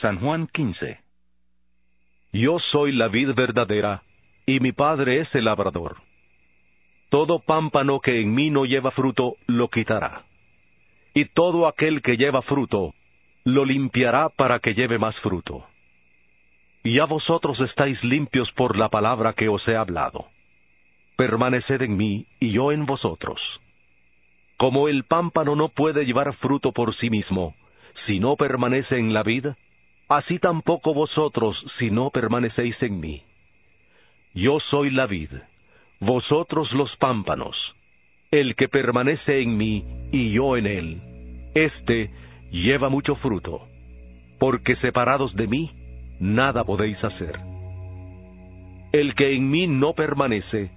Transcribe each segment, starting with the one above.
San Juan 15. Yo soy la vid verdadera, y mi Padre es el labrador. Todo pámpano que en mí no lleva fruto, lo quitará. Y todo aquel que lleva fruto, lo limpiará para que lleve más fruto. Y ya vosotros estáis limpios por la palabra que os he hablado. Permaneced en mí y yo en vosotros. Como el pámpano no puede llevar fruto por sí mismo, si no permanece en la vid, así tampoco vosotros si no permanecéis en mí. Yo soy la vid, vosotros los pámpanos. El que permanece en mí y yo en él, éste lleva mucho fruto, porque separados de mí, nada podéis hacer. El que en mí no permanece,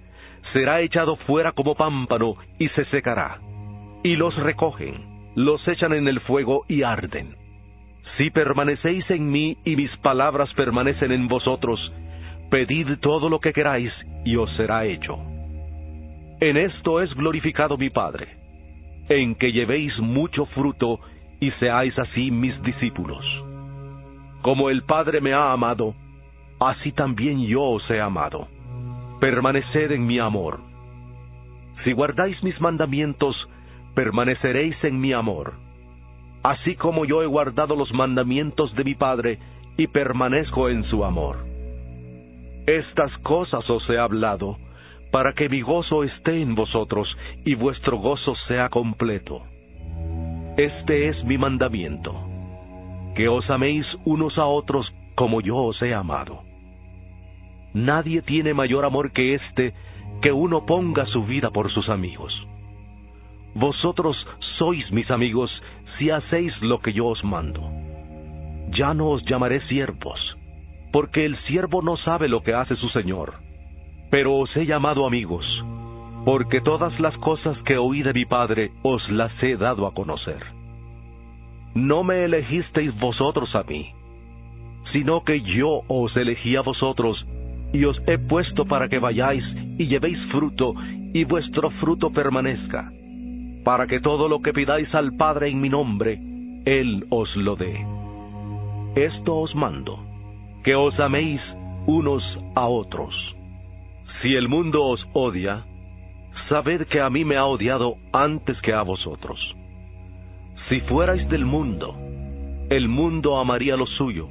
será echado fuera como pámpano y se secará. Y los recogen, los echan en el fuego y arden. Si permanecéis en mí y mis palabras permanecen en vosotros, pedid todo lo que queráis y os será hecho. En esto es glorificado mi Padre, en que llevéis mucho fruto y seáis así mis discípulos. Como el Padre me ha amado, así también yo os he amado. Permaneced en mi amor. Si guardáis mis mandamientos, permaneceréis en mi amor, así como yo he guardado los mandamientos de mi Padre y permanezco en su amor. Estas cosas os he hablado, para que mi gozo esté en vosotros y vuestro gozo sea completo. Este es mi mandamiento, que os améis unos a otros como yo os he amado. Nadie tiene mayor amor que este, que uno ponga su vida por sus amigos. Vosotros sois mis amigos si hacéis lo que yo os mando. Ya no os llamaré siervos, porque el siervo no sabe lo que hace su Señor, pero os he llamado amigos, porque todas las cosas que oí de mi Padre os las he dado a conocer. No me elegisteis vosotros a mí, sino que yo os elegí a vosotros y os he puesto para que vayáis y llevéis fruto, y vuestro fruto permanezca, para que todo lo que pidáis al Padre en mi nombre, Él os lo dé. Esto os mando, que os améis unos a otros. Si el mundo os odia, sabed que a mí me ha odiado antes que a vosotros. Si fuerais del mundo, el mundo amaría lo suyo,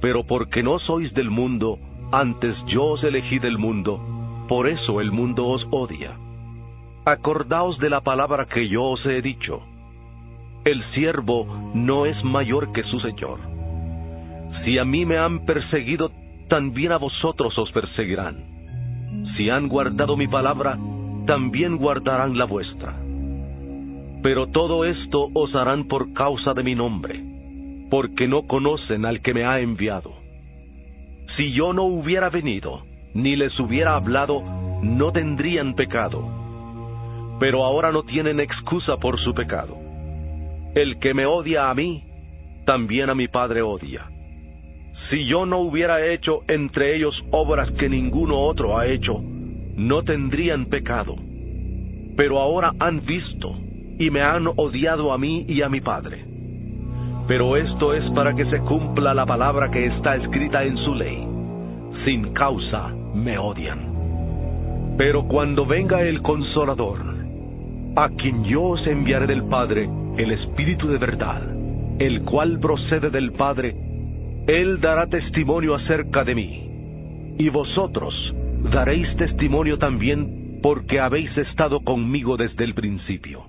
pero porque no sois del mundo, antes yo os elegí del mundo, por eso el mundo os odia. Acordaos de la palabra que yo os he dicho. El siervo no es mayor que su Señor. Si a mí me han perseguido, también a vosotros os perseguirán. Si han guardado mi palabra, también guardarán la vuestra. Pero todo esto os harán por causa de mi nombre, porque no conocen al que me ha enviado. Si yo no hubiera venido, ni les hubiera hablado, no tendrían pecado. Pero ahora no tienen excusa por su pecado. El que me odia a mí, también a mi Padre odia. Si yo no hubiera hecho entre ellos obras que ninguno otro ha hecho, no tendrían pecado. Pero ahora han visto y me han odiado a mí y a mi Padre. Pero esto es para que se cumpla la palabra que está escrita en su ley. Sin causa me odian. Pero cuando venga el consolador, a quien yo os enviaré del Padre, el Espíritu de verdad, el cual procede del Padre, Él dará testimonio acerca de mí. Y vosotros daréis testimonio también porque habéis estado conmigo desde el principio.